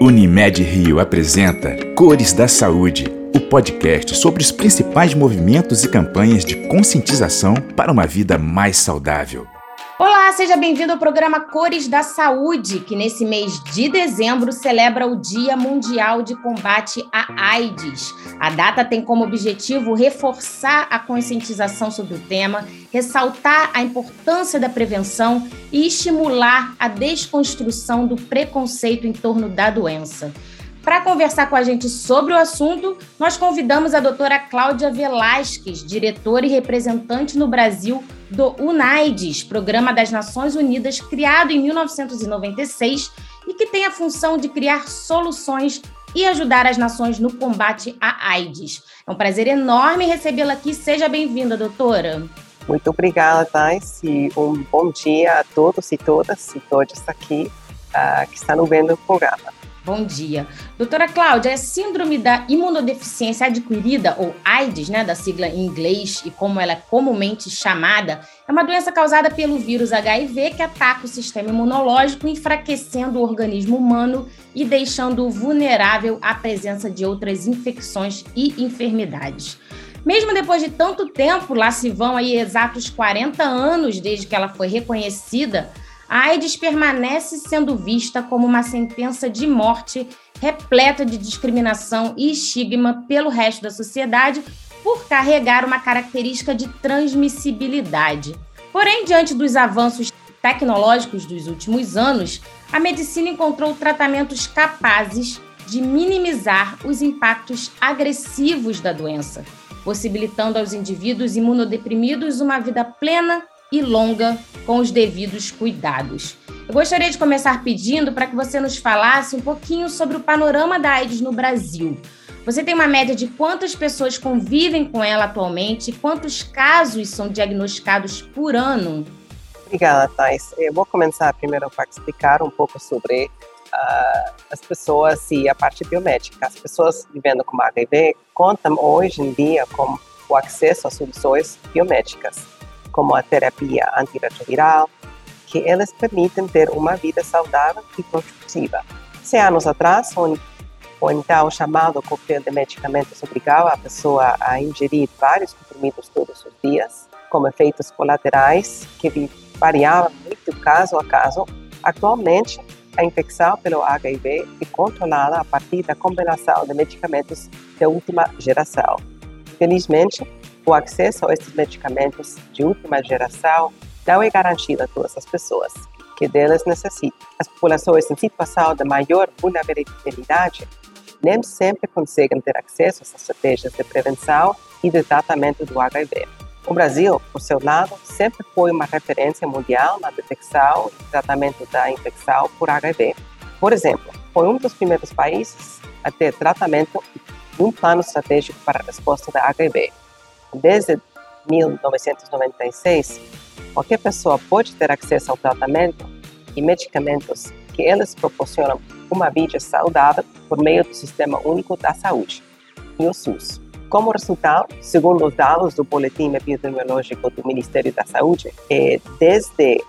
Unimed Rio apresenta Cores da Saúde, o podcast sobre os principais movimentos e campanhas de conscientização para uma vida mais saudável. Olá, seja bem-vindo ao programa Cores da Saúde, que nesse mês de dezembro celebra o Dia Mundial de Combate à AIDS. A data tem como objetivo reforçar a conscientização sobre o tema, ressaltar a importância da prevenção e estimular a desconstrução do preconceito em torno da doença. Para conversar com a gente sobre o assunto, nós convidamos a doutora Cláudia Velasquez, diretora e representante no Brasil do UNAIDS, Programa das Nações Unidas, criado em 1996 e que tem a função de criar soluções e ajudar as nações no combate à AIDS. É um prazer enorme recebê-la aqui. Seja bem-vinda, doutora. Muito obrigada, Thais, e um bom dia a todos e todas e todos aqui uh, que estão vendo o programa. Bom dia. Doutora Cláudia, a síndrome da imunodeficiência adquirida, ou AIDS, né, da sigla em inglês e como ela é comumente chamada, é uma doença causada pelo vírus HIV que ataca o sistema imunológico, enfraquecendo o organismo humano e deixando-o vulnerável à presença de outras infecções e enfermidades. Mesmo depois de tanto tempo, lá se vão aí exatos 40 anos desde que ela foi reconhecida, a AIDS permanece sendo vista como uma sentença de morte repleta de discriminação e estigma pelo resto da sociedade por carregar uma característica de transmissibilidade. Porém, diante dos avanços tecnológicos dos últimos anos, a medicina encontrou tratamentos capazes de minimizar os impactos agressivos da doença, possibilitando aos indivíduos imunodeprimidos uma vida plena e longa com os devidos cuidados. Eu gostaria de começar pedindo para que você nos falasse um pouquinho sobre o panorama da AIDS no Brasil. Você tem uma média de quantas pessoas convivem com ela atualmente e quantos casos são diagnosticados por ano? Obrigada, Thais. Eu vou começar primeiro para explicar um pouco sobre uh, as pessoas e a parte biomédica. As pessoas vivendo com HIV contam hoje em dia com o acesso a soluções biomédicas como a terapia antirretroviral, que elas permitem ter uma vida saudável e produtiva. Cem anos atrás, o, então chamado coquetel de medicamentos obrigava a pessoa a ingerir vários comprimidos todos os dias, com efeitos colaterais que variavam muito caso a caso. Atualmente, a infecção pelo HIV é controlada a partir da combinação de medicamentos de última geração. Felizmente, o acesso a esses medicamentos de última geração não é garantido a todas as pessoas que deles necessitam. As populações em situação de maior vulnerabilidade nem sempre conseguem ter acesso às estratégias de prevenção e de tratamento do HIV. O Brasil, por seu lado, sempre foi uma referência mundial na detecção e tratamento da infecção por HIV. Por exemplo, foi um dos primeiros países a ter tratamento e um plano estratégico para a resposta da HIV desde 1996, qualquer pessoa pode ter acesso ao tratamento e medicamentos que eles proporcionam uma vida saudável por meio do Sistema Único da Saúde, e o SUS. Como resultado, segundo os dados do Boletim Epidemiológico do Ministério da Saúde, eh, desde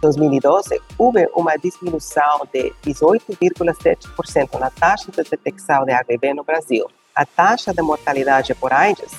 2012 houve uma diminuição de 18,7% na taxa de detecção de HIV no Brasil. A taxa de mortalidade por AIDS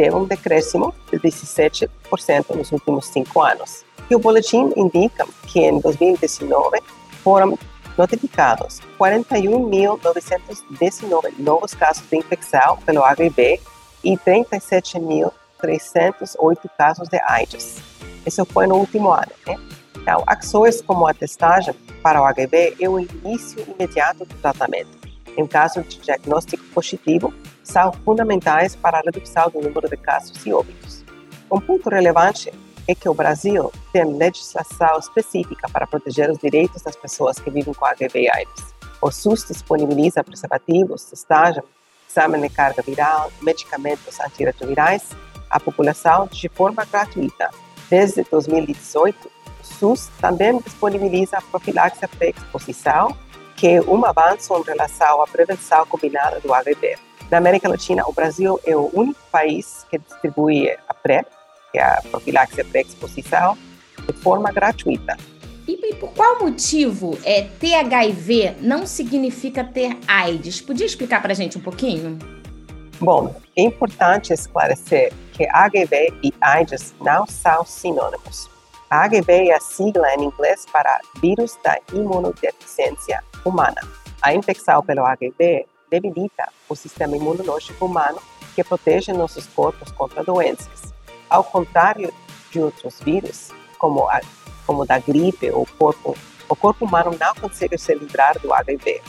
teve um decréscimo de 17% nos últimos cinco anos. E o boletim indica que em 2019 foram notificados 41.919 novos casos de infecção pelo HIV e 37.308 casos de AIDS. Isso foi no último ano. Né? Então, ações como a testagem para o HIV é o início imediato do tratamento. Em caso de diagnóstico positivo, são fundamentais para a redução do número de casos e óbitos. Um ponto relevante é que o Brasil tem legislação específica para proteger os direitos das pessoas que vivem com HIV e AIDS. O SUS disponibiliza preservativos, testagem, exame de carga viral, medicamentos antirretrovirais à população de forma gratuita. Desde 2018, o SUS também disponibiliza profilaxia pré-exposição, que é um avanço em relação à prevenção combinada do HIV. Na América Latina, o Brasil é o único país que distribui a PrEP, que é a profilaxia pré-exposição, de forma gratuita. E, por qual motivo é, ter HIV não significa ter AIDS? Podia explicar para a gente um pouquinho? Bom, é importante esclarecer que HIV e AIDS não são sinônimos. HIV é a sigla em inglês para vírus da imunodeficiência humana. A infecção pelo HIV debilita o sistema imunológico humano que protege nossos corpos contra doenças. Ao contrário de outros vírus, como, a, como da gripe ou corpo, o corpo humano não consegue se livrar do HIV,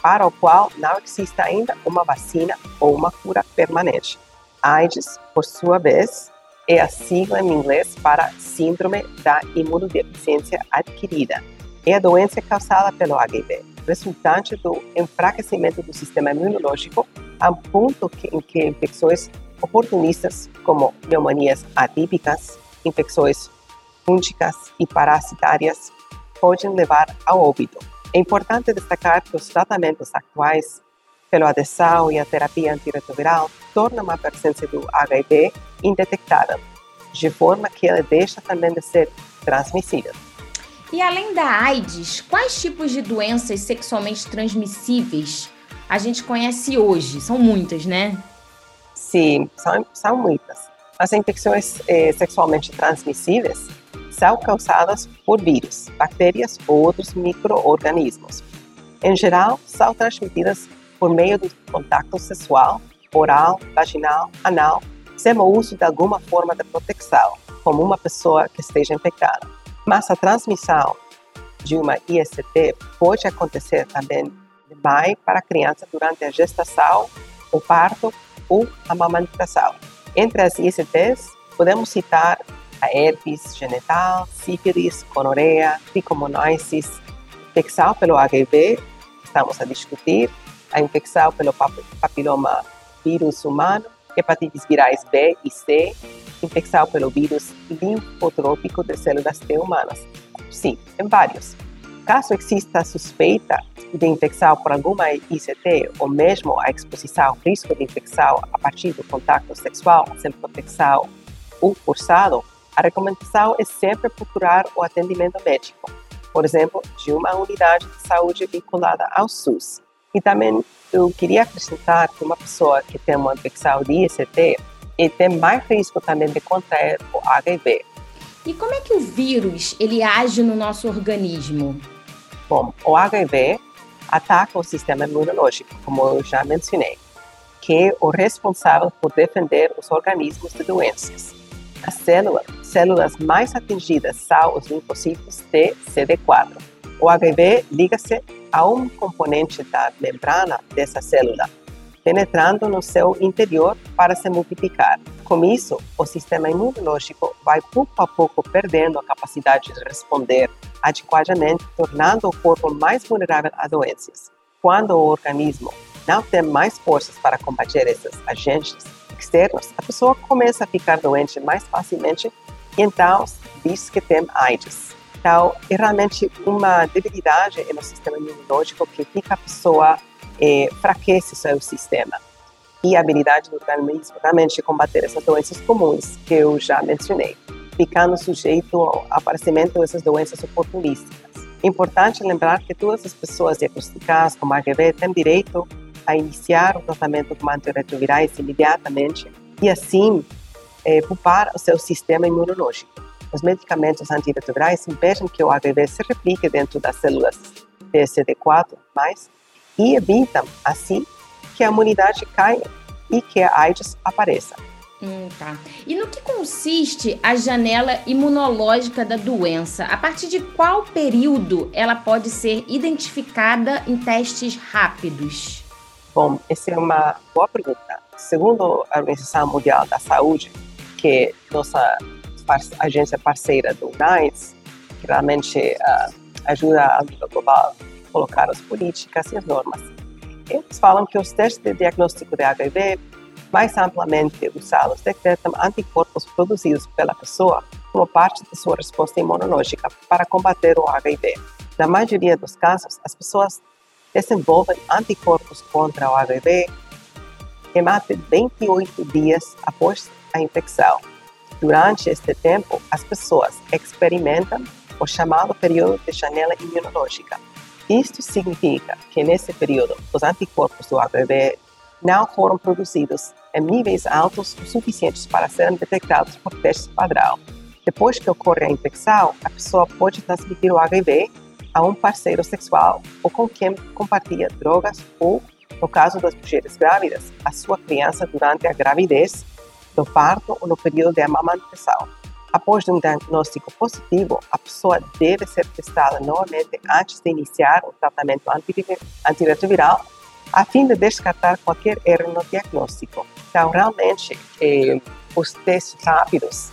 para o qual não existe ainda uma vacina ou uma cura permanente. AIDS, por sua vez, é a sigla em inglês para Síndrome da Imunodeficiência Adquirida. É a doença causada pelo HIV, resultante do enfraquecimento do sistema imunológico a ponto que, em que infecções oportunistas, como pneumonias atípicas, infecções fúngicas e parasitárias, podem levar ao óbito. É importante destacar que os tratamentos atuais pela adesão e a terapia antirretroviral tornam a presença do HIV indetectável, de forma que ela deixa também de ser transmissível. E além da AIDS, quais tipos de doenças sexualmente transmissíveis a gente conhece hoje? São muitas, né? Sim, são, são muitas. As infecções eh, sexualmente transmissíveis são causadas por vírus, bactérias ou outros micro-organismos. Em geral, são transmitidas por meio do contato sexual, oral, vaginal, anal, sem o uso de alguma forma de proteção, como uma pessoa que esteja infectada. Mas a transmissão de uma IST pode acontecer também de mãe para criança durante a gestação, o parto ou a amamentação. Entre as ISTs, podemos citar a herpes genital, sífilis, gonorreia, tricomonosis, infecção pelo HIV, estamos a discutir, a infecção pelo papiloma vírus humano, hepatites virais B e C, infecção pelo vírus linfotrópico de células T humanas. Sim, em vários. Caso exista suspeita de infecção por alguma ICT ou mesmo a exposição ao risco de infecção a partir do contato sexual sem proteção ou forçado, a recomendação é sempre procurar o atendimento médico, por exemplo, de uma unidade de saúde vinculada ao SUS. E também eu queria acrescentar que uma pessoa que tem uma infecção de ICT e tem mais risco também de contrair o HIV. E como é que o vírus ele age no nosso organismo? Bom, o HIV ataca o sistema imunológico, como eu já mencionei, que é o responsável por defender os organismos de doenças. As células, células mais atingidas são os linfócitos T CD4. O HIV liga-se a um componente da membrana dessa célula, penetrando no seu interior para se multiplicar. Com isso, o sistema imunológico vai pouco a pouco perdendo a capacidade de responder adequadamente, tornando o corpo mais vulnerável a doenças. Quando o organismo não tem mais forças para combater esses agentes externos, a pessoa começa a ficar doente mais facilmente e então diz que tem AIDS. É realmente uma debilidade no sistema imunológico que fica a pessoa é, enfraquece seu sistema. E a habilidade do organismo realmente combater essas doenças comuns que eu já mencionei, ficando sujeito ao aparecimento dessas doenças oportunísticas. É importante lembrar que todas as pessoas diagnosticadas com HIV têm direito a iniciar o tratamento com antirretrovirais imediatamente e assim é, poupar o seu sistema imunológico. Os medicamentos antirretrovirais impedem que o HIV se replique dentro das células TCD4+, e evitam, assim, que a imunidade caia e que a AIDS apareça. Hum, tá. E no que consiste a janela imunológica da doença? A partir de qual período ela pode ser identificada em testes rápidos? Bom, essa é uma boa pergunta. Segundo a Organização Mundial da Saúde, que é nossa agência parceira do NICE, que realmente uh, ajuda a nível global colocar as políticas e as normas. Eles falam que os testes de diagnóstico de HIV mais amplamente usados detectam anticorpos produzidos pela pessoa como parte de sua resposta imunológica para combater o HIV. Na maioria dos casos, as pessoas desenvolvem anticorpos contra o HIV em de 28 dias após a infecção. Durante este tempo, as pessoas experimentam o chamado período de janela imunológica. Isto significa que nesse período os anticorpos do HIV não foram produzidos em níveis altos o suficientes para serem detectados por testes padrão. Depois que ocorre a infecção, a pessoa pode transmitir o HIV a um parceiro sexual ou com quem compartilha drogas ou, no caso das mulheres grávidas, a sua criança durante a gravidez, no parto ou no período de amamentação. Após um diagnóstico positivo, a pessoa deve ser testada novamente antes de iniciar o tratamento antirretroviral, a fim de descartar qualquer erro no diagnóstico. Então, realmente, eh, os testes rápidos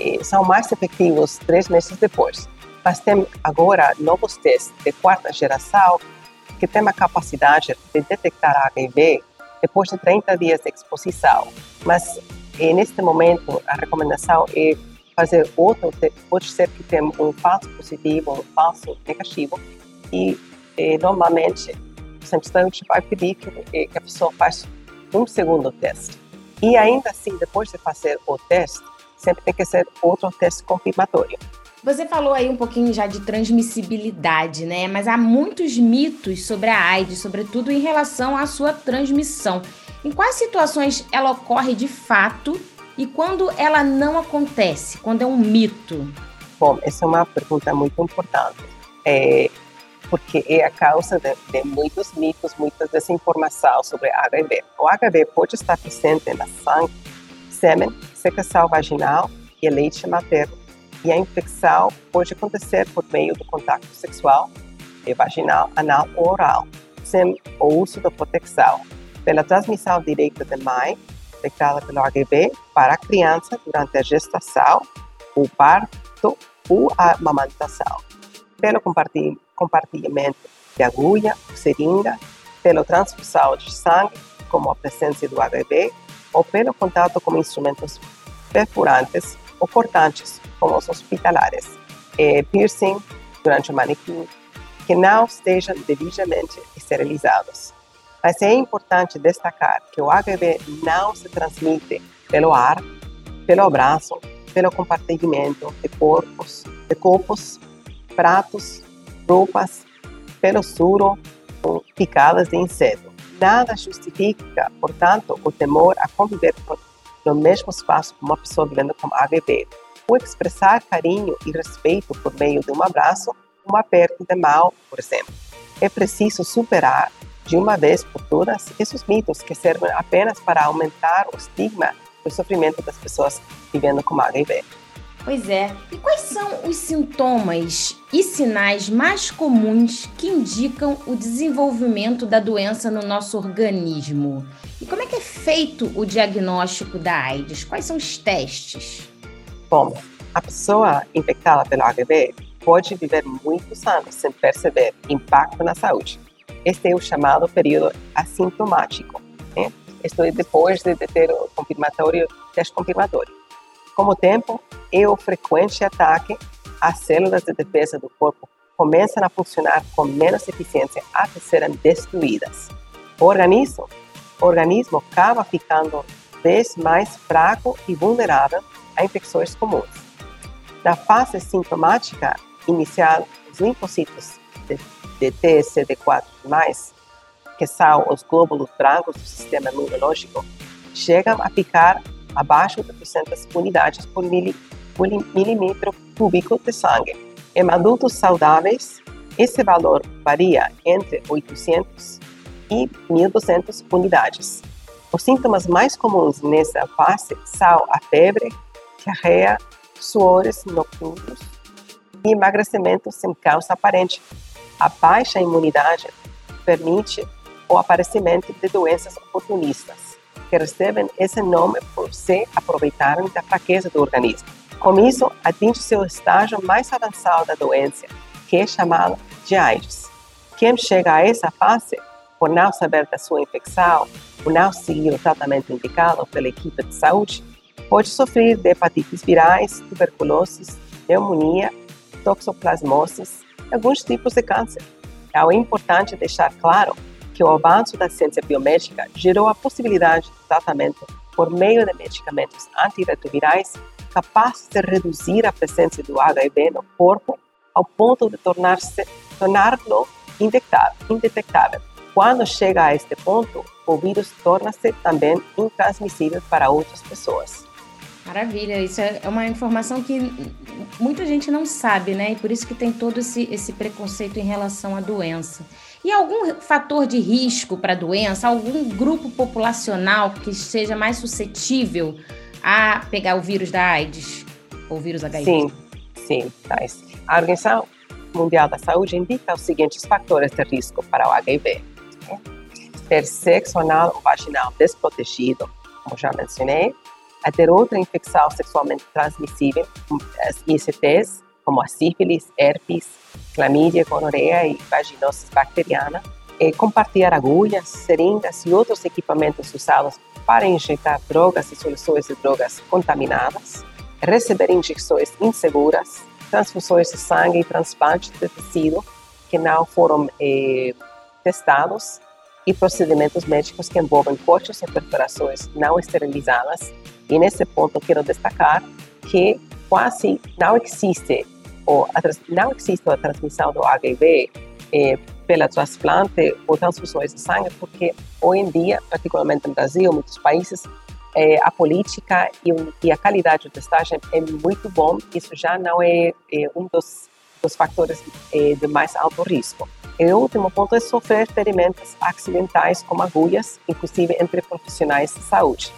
eh, são mais efetivos três meses depois. Mas tem agora novos testes de quarta geração que têm a capacidade de detectar HIV depois de 30 dias de exposição. Mas, eh, neste momento, a recomendação é fazer outro, pode ser que tenha um falso positivo, um falso negativo, e eh, normalmente o saúde vai pedir que, eh, que a pessoa faça um segundo teste. E ainda assim, depois de fazer o teste, sempre tem que ser outro teste confirmatório. Você falou aí um pouquinho já de transmissibilidade, né? Mas há muitos mitos sobre a AIDS, sobretudo em relação à sua transmissão. Em quais situações ela ocorre de fato e quando ela não acontece, quando é um mito? Bom, essa é uma pergunta muito importante, é, porque é a causa de, de, muitos mitos, muita desinformação sobre HIV. O HIV pode estar presente na sangue, sêmen, secreção vaginal e leite materno. E a infecção pode acontecer por meio do contato sexual, vaginal, anal ou oral, sem o uso da proteção, pela transmissão direta de mãe infectada pelo HIV para a criança durante a gestação, o parto ou a amamentação, pelo compartilhamento de agulha, seringa, pela transfusão de sangue, como a presença do HIV, ou pelo contato com instrumentos perfurantes ou cortantes, como os hospitalares, e piercing durante o manequim, que não estejam devidamente esterilizados. Mas é importante destacar que o HIV não se transmite pelo ar, pelo abraço, pelo compartilhamento de corpos, de copos, pratos, roupas, pelo suro picadas de inseto. Nada justifica, portanto, o temor a conviver no mesmo espaço com uma pessoa vivendo com HIV, ou expressar carinho e respeito por meio de um aperto de mão, por exemplo. É preciso superar de uma vez por todas esses mitos que servem apenas para aumentar o estigma do sofrimento das pessoas vivendo com HIV. Pois é. E quais são os sintomas e sinais mais comuns que indicam o desenvolvimento da doença no nosso organismo? E como é que é feito o diagnóstico da AIDS? Quais são os testes? Bom, a pessoa infectada pelo HIV pode viver muitos anos sem perceber impacto na saúde este é o chamado período assintomático. Né? Isto é depois de ter o confirmatório, teste confirmatório. Com o tempo, e o frequente ataque, as células de defesa do corpo começam a funcionar com menos eficiência até serem destruídas. O organismo, o organismo acaba ficando vez mais fraco e vulnerável a infecções comuns. Na fase sintomática inicial, os linfocitos de TCD4+, que são os glóbulos brancos do sistema imunológico, chegam a ficar abaixo de 200 unidades por milímetro cúbico de sangue. Em adultos saudáveis, esse valor varia entre 800 e 1.200 unidades. Os sintomas mais comuns nessa fase são a febre, diarreia, suores noturnos e emagrecimento sem causa aparente, a baixa imunidade permite o aparecimento de doenças oportunistas, que recebem esse nome por se aproveitarem da fraqueza do organismo. Com isso, atinge-se o estágio mais avançado da doença, que é chamado de AIDS. Quem chega a essa fase, por não saber da sua infecção, por não seguir o tratamento indicado pela equipe de saúde, pode sofrer de hepatites virais, tuberculose, pneumonia, toxoplasmose alguns tipos de câncer. Então, é importante deixar claro que o avanço da ciência biomédica gerou a possibilidade de tratamento por meio de medicamentos antirretrovirais capazes de reduzir a presença do HIV no corpo ao ponto de tornar-se torná-lo indetectável. Quando chega a este ponto, o vírus torna-se também intransmissível para outras pessoas. Maravilha, isso é, é uma informação que muita gente não sabe, né? E por isso que tem todo esse, esse preconceito em relação à doença. E algum fator de risco para a doença, algum grupo populacional que seja mais suscetível a pegar o vírus da AIDS, ou vírus HIV? Sim, sim. A Organização Mundial da Saúde indica os seguintes fatores de risco para o HIV. Ter sexo anal ou vaginal desprotegido, como já mencionei, a ter outra infecção sexualmente transmissível, as ISTs, como a sífilis, herpes, clamídia, gonorreia e vaginose bacteriana, e compartilhar agulhas, seringas e outros equipamentos usados para injetar drogas e soluções de drogas contaminadas, receber injeções inseguras, transfusões de sangue e transplantes de tecido que não foram eh, testados e procedimentos médicos que envolvem cortes e perfurações não esterilizadas e nesse ponto quero destacar que quase não existe ou não existe a transmissão do HIV eh, pela transplante ou transfusões de sangue, porque hoje em dia, particularmente no Brasil, muitos países, eh, a política e, e, a qualidade de testagem é muito bom. Isso já não é, é um dos, dos fatores de mais alto risco. E o último ponto é sofrer ferimentos acidentais como agulhas, inclusive entre profissionais de saúde.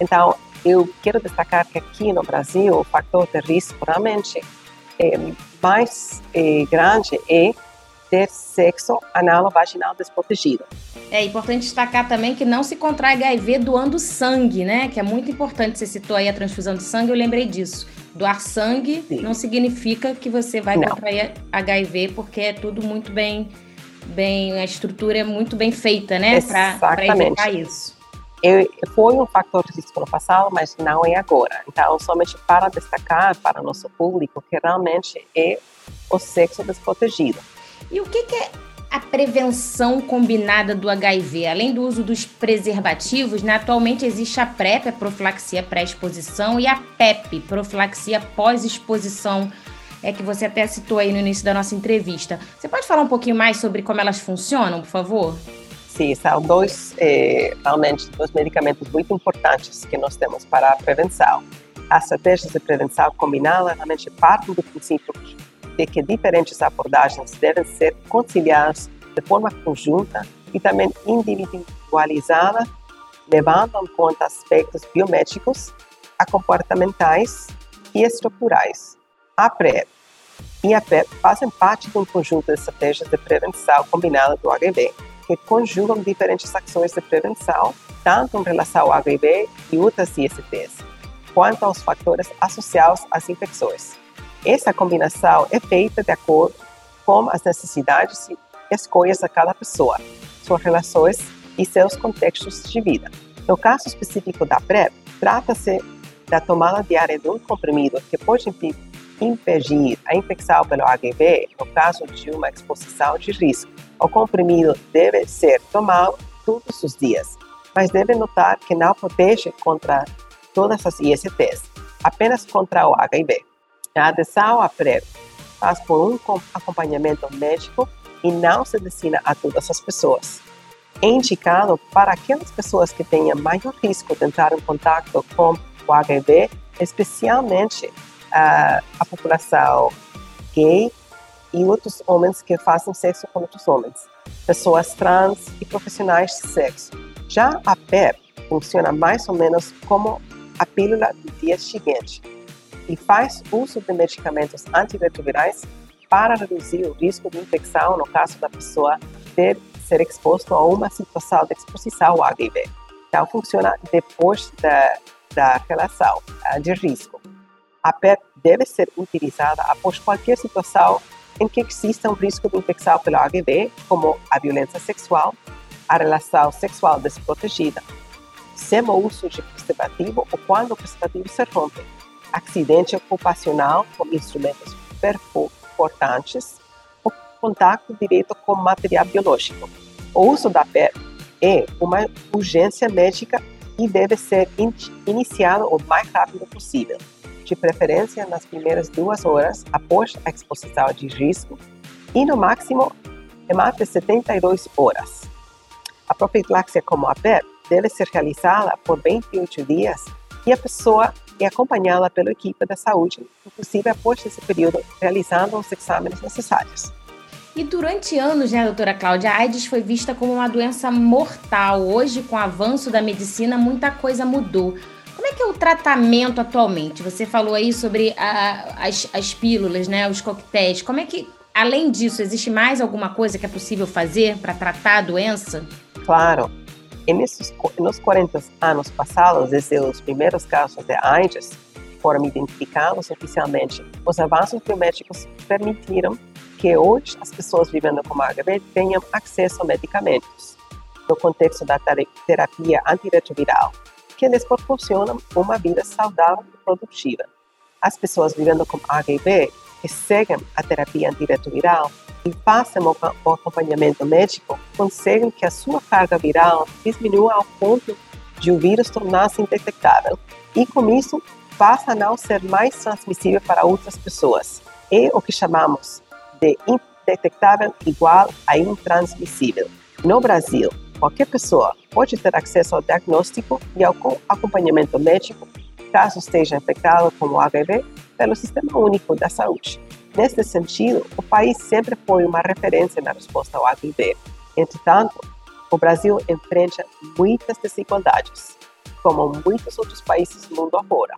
Então, eu quero destacar que aqui no Brasil o fator de risco realmente é, mais é, grande é ter sexo anal vaginal desprotegido. É importante destacar também que não se contrai HIV doando sangue, né? Que é muito importante. Você citou aí a transfusão de sangue, eu lembrei disso. Doar sangue Sim. não significa que você vai não. contrair HIV, porque é tudo muito bem, bem, a estrutura é muito bem feita, né? Para evitar isso foi um fator de risco no passado, mas não é agora. Então, somente para destacar para o nosso público que realmente é o sexo desprotegido. E o que, que é a prevenção combinada do HIV? Além do uso dos preservativos, né, atualmente existe a PrEP, a profilaxia pré-exposição, e a PEP, profilaxia pós-exposição, é que você até citou aí no início da nossa entrevista. Você pode falar um pouquinho mais sobre como elas funcionam, por favor? Sim, são dois, eh, realmente, dois medicamentos muito importantes que nós temos para a prevenção. As estratégias de prevenção combinada realmente partem do princípio de que diferentes abordagens devem ser conciliadas de forma conjunta e também individualizada, levando em conta aspectos biométricos, comportamentais e estruturais. A PrEP e a PEP fazem parte de um conjunto de estratégias de prevenção combinada do HIV, que conjugam diferentes ações de prevenção, tanto em relação ao HIV e outras ISTs, quanto aos fatores associados às infecções. Essa combinação é feita de acordo com as necessidades e escolhas de cada pessoa, suas relações e seus contextos de vida. No caso específico da PrEP, trata-se da tomada diária de um comprimido que pode impedir a infecção pelo HIV no caso de uma exposição de risco o comprimido deve ser tomado todos os dias, mas deve notar que não protege contra todas as ISTs, apenas contra o HIV. A adesão à PrEP faz por um acompanhamento médico e não se destina a todas as pessoas. É indicado para aquelas pessoas que tenham maior risco de entrar em contato com o HIV, especialmente uh, a população gay e outros homens que fazem sexo com outros homens, pessoas trans e profissionais de sexo. Já a PEP funciona mais ou menos como a pílula do dia seguinte e faz uso de medicamentos antirretrovirais para reduzir o risco de infecção no caso da pessoa ter ser exposto a uma situação de exposição ao HIV. Então, funciona depois da, da relação eh, de risco. A PEP deve ser utilizada após qualquer situação em que exista um risco de infecção pelo HIV, como a violência sexual, a relação sexual desprotegida, sem o uso de preservativo ou quando o preservativo se rompe, acidente ocupacional com instrumentos perfortantes ou contato direto com material biológico. O uso da PEP é uma urgência médica e deve ser in iniciado o mais rápido possível. De preferência nas primeiras duas horas após a exposição de risco e, no máximo, em de 72 horas. A profiláxia como a PEP deve ser realizada por 28 dias e a pessoa é acompanhada pela equipe da saúde, inclusive após esse período, realizando os exames necessários. E durante anos, né, doutora Cláudia, a AIDS foi vista como uma doença mortal. Hoje, com o avanço da medicina, muita coisa mudou. Como é que é o tratamento atualmente? Você falou aí sobre a, as, as pílulas, né, os coquetéis. Como é que, além disso, existe mais alguma coisa que é possível fazer para tratar a doença? Claro. Nesses, nos 40 anos passados, desde os primeiros casos de AIDS foram identificados oficialmente, os avanços biomédicos permitiram que hoje as pessoas vivendo com HIV tenham acesso a medicamentos no contexto da terapia antirretroviral, que lhes proporcionam uma vida saudável e produtiva. As pessoas vivendo com HIV que seguem a terapia antirretroviral e façam o acompanhamento médico conseguem que a sua carga viral diminua ao ponto de o vírus tornar-se indetectável e, com isso, passa a não ser mais transmissível para outras pessoas. É o que chamamos de indetectável igual a intransmissível. No Brasil, qualquer pessoa pode ter acesso ao diagnóstico e ao acompanhamento médico caso esteja infectado com o HIV pelo Sistema Único da Saúde. Neste sentido, o país sempre foi uma referência na resposta ao HIV. Entretanto, o Brasil enfrenta muitas desigualdades, como muitos outros países do mundo afora.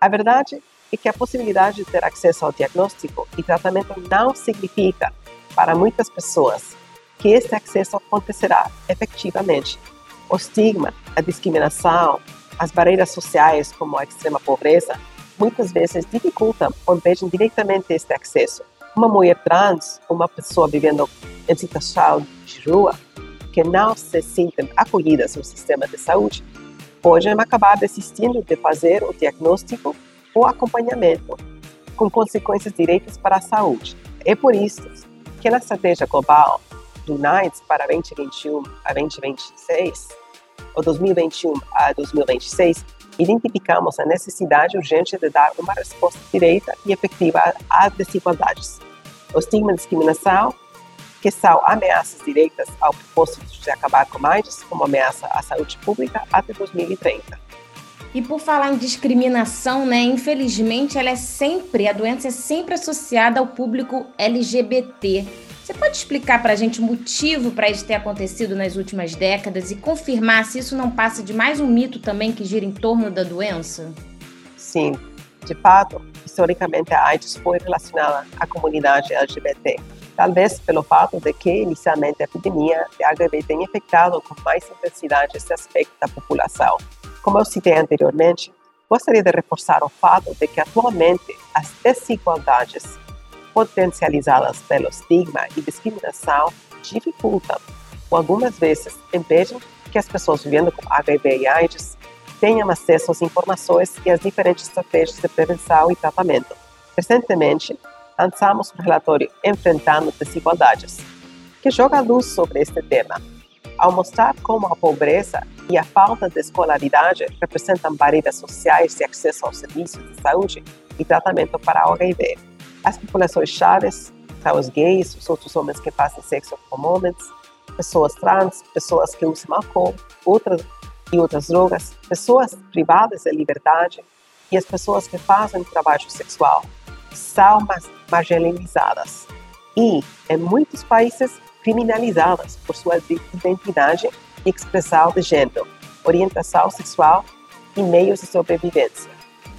A verdade é que a possibilidade de ter acesso ao diagnóstico e tratamento não significa, para muitas pessoas, que este acesso acontecerá efetivamente. O estigma, a discriminação, as barreiras sociais, como a extrema pobreza, muitas vezes dificultam ou impedem diretamente este acesso. Uma mulher trans, uma pessoa vivendo em situação de rua, que não se sentem acolhidas no sistema de saúde, podem acabar desistindo de fazer o diagnóstico ou acompanhamento, com consequências diretas para a saúde. É por isso que na estratégia global NIDES para 2021 a 2026, ou 2021 a 2026, identificamos a necessidade urgente de dar uma resposta direta e efetiva às desigualdades. O estigma e discriminação, que são ameaças diretas ao propósito de acabar com AIDS como ameaça à saúde pública até 2030. E por falar em discriminação, né, infelizmente ela é sempre, a doença é sempre associada ao público LGBT. Você pode explicar para a gente o motivo para isso ter acontecido nas últimas décadas e confirmar se isso não passa de mais um mito também que gira em torno da doença? Sim, de fato, historicamente a AIDS foi relacionada à comunidade LGBT. Talvez pelo fato de que, inicialmente, a epidemia de HIV tem afetado com mais intensidade esse aspecto da população. Como eu citei anteriormente, gostaria de reforçar o fato de que, atualmente, as desigualdades potencializadas pelo estigma e discriminação dificultam, ou algumas vezes impedem, que as pessoas vivendo com HIV e AIDS tenham acesso às informações e às diferentes estratégias de prevenção e tratamento. Recentemente, lançamos o relatório Enfrentando Desigualdades, que joga luz sobre este tema, ao mostrar como a pobreza e a falta de escolaridade representam barreiras sociais de acesso aos serviços de saúde e tratamento para o HIV. As populações chaves são os gays, os outros homens que fazem sexo com homens, pessoas trans, pessoas que usam álcool outras, e outras drogas, pessoas privadas de liberdade e as pessoas que fazem trabalho sexual são marginalizadas e, em muitos países, criminalizadas por sua identidade e expressão de gênero, orientação sexual e meios de sobrevivência.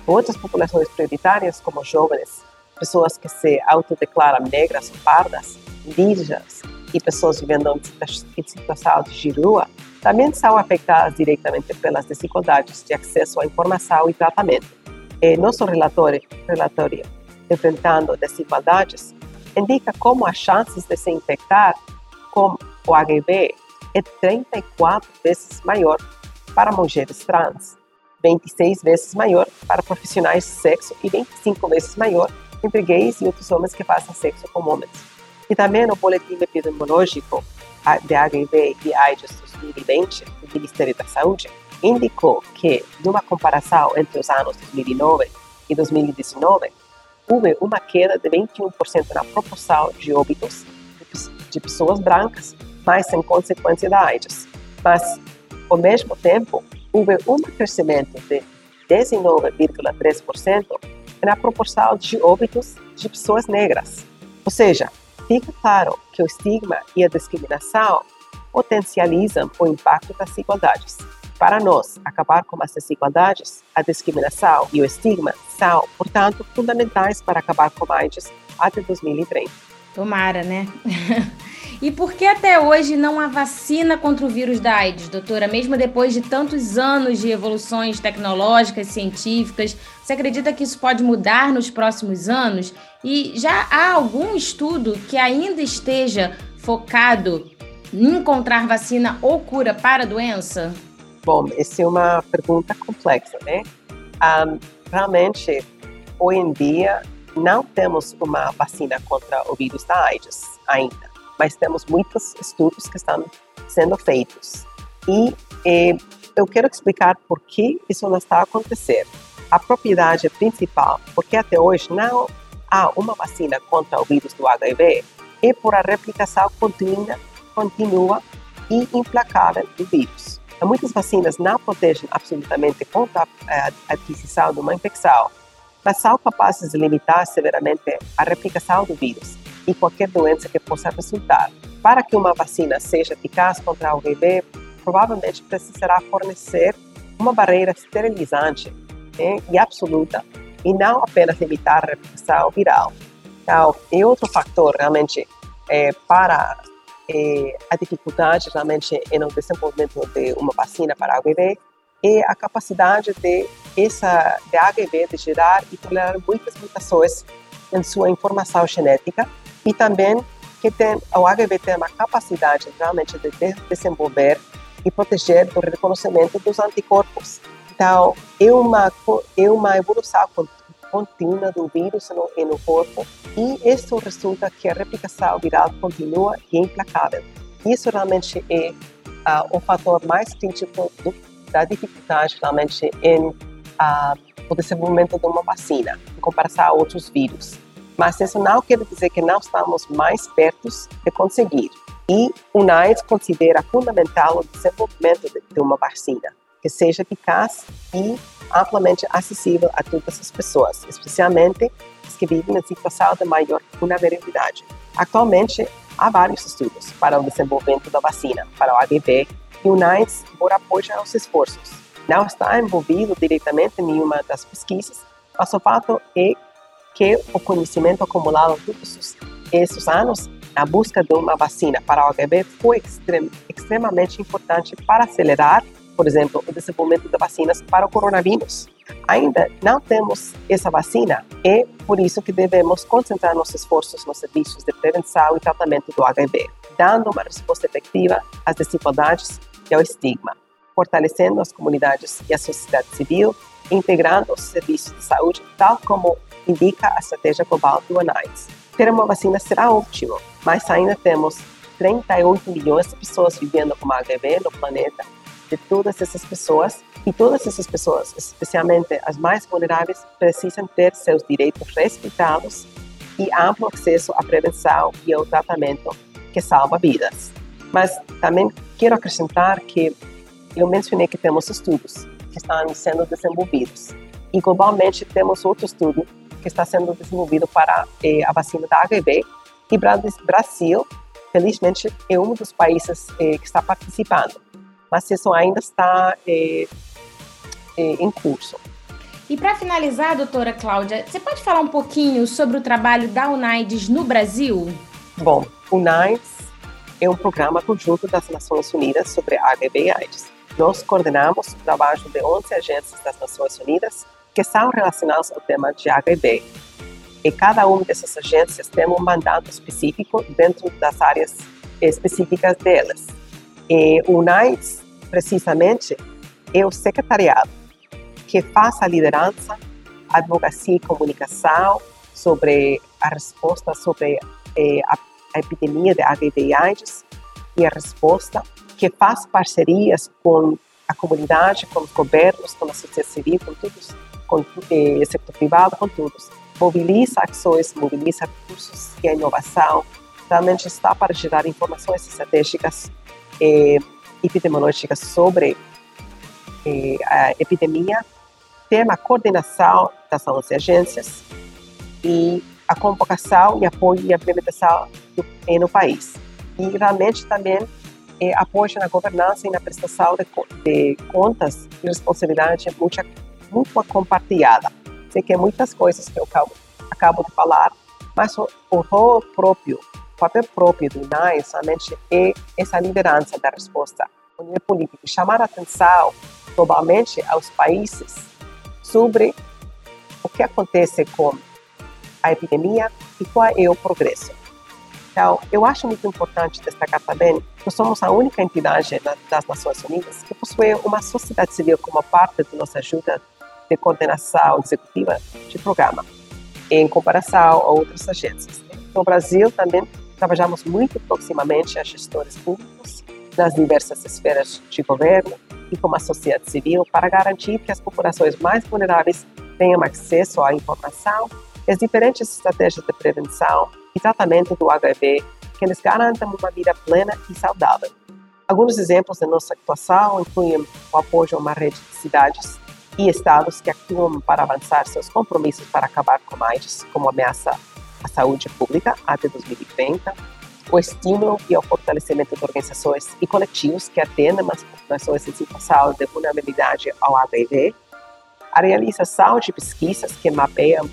Outras populações prioritárias, como jovens, pessoas que se autodeclaram negras ou pardas, indígenas e pessoas vivendo em situação de rua, também são afetadas diretamente pelas desigualdades de acesso à informação e tratamento. E nosso relatório, relatório Enfrentando Desigualdades indica como as chances de se infectar com o HIV é 34 vezes maior para mulheres trans, 26 vezes maior para profissionais de sexo e 25 vezes maior entre gays e outros homens que fazem sexo com homens. E também no boletim epidemiológico de HIV e AIDS 2020 do Ministério da Saúde indicou que, numa comparação entre os anos 2009 e 2019, houve uma queda de 21% na proporção de óbitos de pessoas brancas, mas sem consequência da AIDS. Mas, ao mesmo tempo, houve um crescimento de 19,3% na proporção de óbitos de pessoas negras. Ou seja, fica claro que o estigma e a discriminação potencializam o impacto das desigualdades. Para nós, acabar com as desigualdades, a discriminação e o estigma são, portanto, fundamentais para acabar com a AIDS até 2030. Tomara, né? e por que até hoje não há vacina contra o vírus da AIDS, doutora? Mesmo depois de tantos anos de evoluções tecnológicas, científicas, você acredita que isso pode mudar nos próximos anos? E já há algum estudo que ainda esteja focado em encontrar vacina ou cura para a doença? Bom, essa é uma pergunta complexa, né? Um, realmente, hoje em dia, não temos uma vacina contra o vírus da AIDS ainda, mas temos muitos estudos que estão sendo feitos. E eh, eu quero explicar por que isso não está acontecendo. A propriedade principal, porque até hoje não há uma vacina contra o vírus do HIV, é por a replicação contínua, contínua e implacável do vírus. Muitas vacinas não protegem absolutamente contra a aquisição de uma infecção, mas são capazes de limitar severamente a replicação do vírus e qualquer doença que possa resultar. Para que uma vacina seja eficaz contra o HIV, provavelmente precisará fornecer uma barreira esterilizante né, e absoluta, e não apenas limitar a replicação viral. Então, e outro fator realmente é, para é, a dificuldade realmente no desenvolvimento de uma vacina para HIV é a capacidade de essa de HIV de gerar e tolerar muitas mutações em sua informação genética e também que tem, o HIV tem uma capacidade realmente de desenvolver e proteger do reconhecimento dos anticorpos. Então, é uma, é uma evolução contínua do vírus no, no corpo e isso resulta que a replicação viral continua e é implacável. Isso realmente é uh, o fator mais crítico do, da dificuldade realmente em uh, o desenvolvimento de uma vacina em comparação a outros vírus. Mas isso não quer dizer que não estamos mais perto de conseguir. E o NICE considera fundamental o desenvolvimento de, uma vacina que seja eficaz e amplamente acessível a todas as pessoas, especialmente as que vivem em situação de maior vulnerabilidade. Atualmente, há vários estudos para o desenvolvimento da vacina para o HIV e o NICE por apoiar os esforços. Não está envolvido diretamente em nenhuma das pesquisas, mas o fato é que o conhecimento acumulado todos esses anos na busca de uma vacina para o HIV foi extrem, extremamente importante para acelerar por exemplo, o desenvolvimento de vacinas para o coronavírus. Ainda não temos essa vacina e por isso que devemos concentrar nossos esforços nos serviços de prevenção e tratamento do HIV, dando uma resposta efetiva às desigualdades e ao estigma, fortalecendo as comunidades e a sociedade civil, integrando os serviços de saúde, tal como indica a estratégia global do UNAIDS. Ter uma vacina será ótimo, mas ainda temos 38 milhões de pessoas vivendo com HIV no planeta de todas essas pessoas e todas essas pessoas, especialmente as mais vulneráveis, precisam ter seus direitos respeitados e amplo acesso à prevenção e ao tratamento que salva vidas. Mas também quero acrescentar que eu mencionei que temos estudos que estão sendo desenvolvidos e globalmente temos outro estudo que está sendo desenvolvido para eh, a vacina da HIV e Brasil, felizmente, é um dos países eh, que está participando mas isso ainda está é, é, em curso. E para finalizar, doutora Cláudia, você pode falar um pouquinho sobre o trabalho da UNAIDS no Brasil? Bom, UNAIDS é um programa conjunto das Nações Unidas sobre HIV e AIDS. Nós coordenamos o trabalho de 11 agências das Nações Unidas que são relacionadas ao tema de HIV. E cada uma dessas agências tem um mandato específico dentro das áreas específicas delas. E o UNAIDS, precisamente, é o secretariado que faz a liderança, advocacia e comunicação sobre a resposta sobre eh, a, a, epidemia de HIV e AIDS e a resposta, que faz parcerias com a comunidade, com os governos, com a sociedade civil, com todos com eh, setor privado, com todos. Mobiliza ações, mobiliza recursos e a inovação realmente está para gerar informações estratégicas eh, epidemiológicas sobre eh, a epidemia, ter uma coordenação das 11 agências e a convocação e apoio e implementação do, no país. E realmente também é, apoio na governança e na prestação de, de contas e responsabilidade muito, muito compartilhada. Sei que muitas coisas que eu acabo, acabo de falar, mas o, o rol próprio, o papel próprio do INAI somente é essa liderança da resposta o nível político, chamar a atenção globalmente aos países sobre o que acontece com a epidemia e qual é o progresso. Então, eu acho muito importante destacar também que somos a única entidade das Nações Unidas que possui uma sociedade civil como parte da nossa ajuda de coordenação executiva de programa, em comparação a outras agências. No Brasil, também trabalhamos muito proximamente a gestores públicos nas diversas esferas de governo e com a sociedade civil para garantir que as populações mais vulneráveis tenham acesso à informação e as diferentes estratégias de prevenção e tratamento do HIV que lhes garantam uma vida plena e saudável. Alguns exemplos da nossa atuação incluem o apoio a uma rede de cidades e estados que atuam para avançar seus compromissos para acabar com a AIDS como ameaça à saúde pública até 2030, o estímulo e o fortalecimento de organizações e coletivos que atendem as populações em situação de vulnerabilidade ao HIV, a realização de pesquisas que mapeiam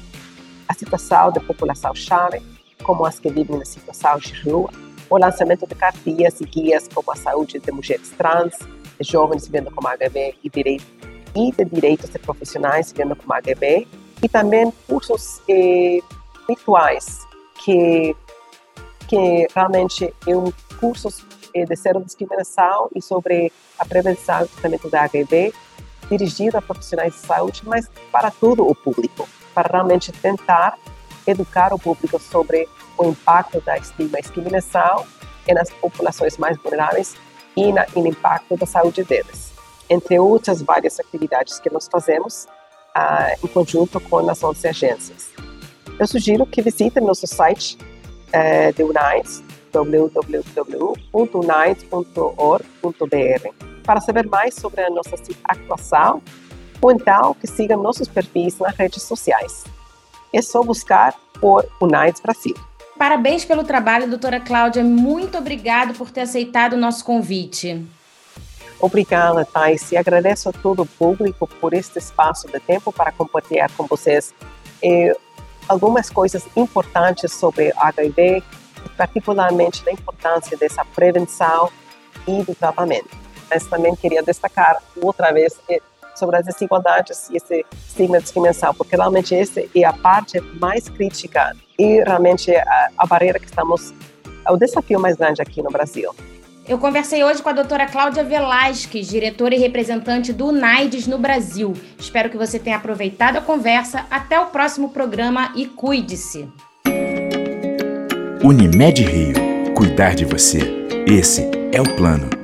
a situação da população-chave, como as que vivem na situação de rua, o lançamento de cartilhas e guias como a saúde de mulheres trans, de jovens vivendo com HIV e, direito, e de direitos de profissionais vivendo com HIV, e também cursos eh, virtuais que, que realmente é um cursos eh, de zero discriminação e sobre a prevenção e tratamento da HIV, dirigido a profissionais de saúde, mas para todo o público para realmente tentar educar o público sobre o impacto da estigma e discriminação nas populações mais vulneráveis e, na, no impacto da saúde deles. Entre outras várias atividades que nós fazemos uh, em conjunto com as 11 agências. Eu sugiro que visitem nosso site uh, de UNAIDS, www.unites.org.br, para saber mais sobre a nossa atuação ou então que sigam nossos perfis nas redes sociais. É só buscar por Unites Brasil. Parabéns pelo trabalho, doutora Cláudia. Muito obrigado por ter aceitado o nosso convite. Obrigada, Thais, e agradeço a todo o público por este espaço de tempo para compartilhar com vocês eh, algumas coisas importantes sobre HIV, particularmente da importância dessa prevenção e do tratamento. Mas também queria destacar outra vez eh, sobre as desigualdades e esse estigma de discriminação, porque realmente essa é a parte mais crítica e realmente a, a barreira que estamos, é o desafio mais grande aqui no Brasil. Eu conversei hoje com a doutora Cláudia Velasquez, diretora e representante do UNAIDS no Brasil. Espero que você tenha aproveitado a conversa. Até o próximo programa e cuide-se. Unimed Rio. Cuidar de você. Esse é o plano.